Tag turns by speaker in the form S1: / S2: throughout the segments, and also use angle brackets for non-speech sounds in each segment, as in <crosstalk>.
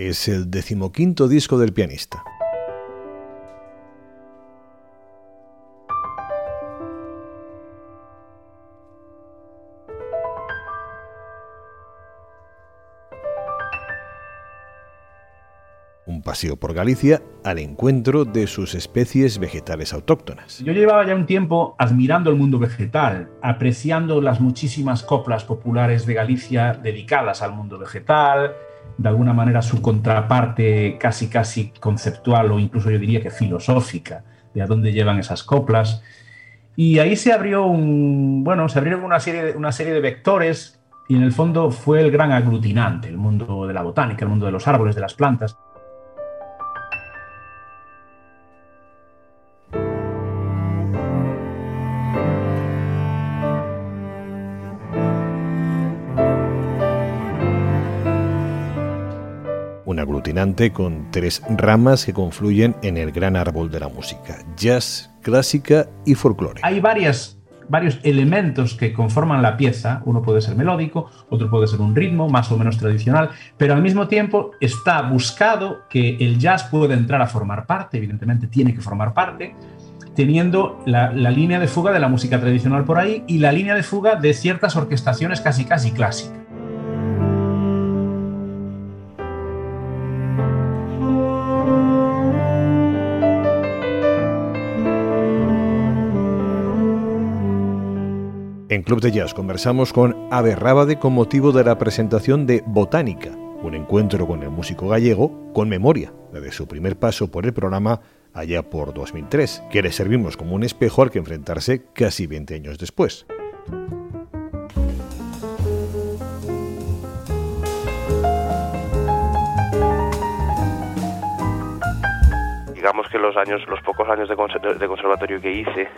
S1: Es el decimoquinto disco del pianista. un paseo por Galicia al encuentro de sus especies vegetales autóctonas.
S2: Yo llevaba ya un tiempo admirando el mundo vegetal, apreciando las muchísimas coplas populares de Galicia dedicadas al mundo vegetal, de alguna manera su contraparte casi casi conceptual o incluso yo diría que filosófica de a dónde llevan esas coplas. Y ahí se abrió un, bueno, se abrieron una serie, una serie de vectores y en el fondo fue el gran aglutinante, el mundo de la botánica, el mundo de los árboles, de las plantas.
S1: Aglutinante con tres ramas que confluyen en el gran árbol de la música, jazz, clásica y folclore.
S2: Hay varias varios elementos que conforman la pieza. Uno puede ser melódico, otro puede ser un ritmo más o menos tradicional, pero al mismo tiempo está buscado que el jazz pueda entrar a formar parte, evidentemente tiene que formar parte, teniendo la, la línea de fuga de la música tradicional por ahí y la línea de fuga de ciertas orquestaciones casi casi clásicas.
S1: En Club de Jazz conversamos con Ave Rábade con motivo de la presentación de Botánica, un encuentro con el músico gallego con memoria de su primer paso por el programa allá por 2003, que le servimos como un espejo al que enfrentarse casi 20 años después.
S3: Digamos que los años, los pocos años de, conservatorio que hice,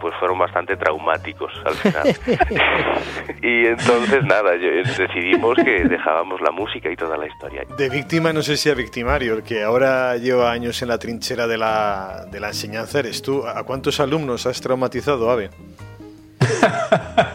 S3: pues fueron bastante traumáticos al final. <laughs> y entonces nada, decidimos que dejábamos la música y toda la historia.
S1: De víctima no sé si a victimario, el que ahora lleva años en la trinchera de la, de la enseñanza eres tú. ¿A cuántos alumnos has traumatizado, Ave? <laughs>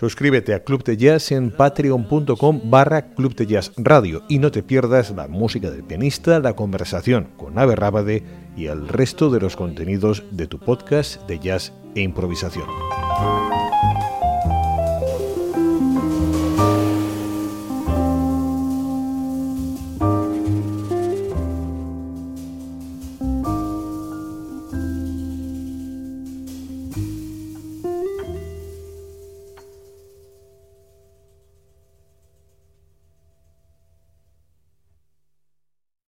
S1: Suscríbete a Club de Jazz en patreon.com barra Club de Jazz Radio y no te pierdas la música del pianista, la conversación con Ave Rábade y el resto de los contenidos de tu podcast de jazz e improvisación.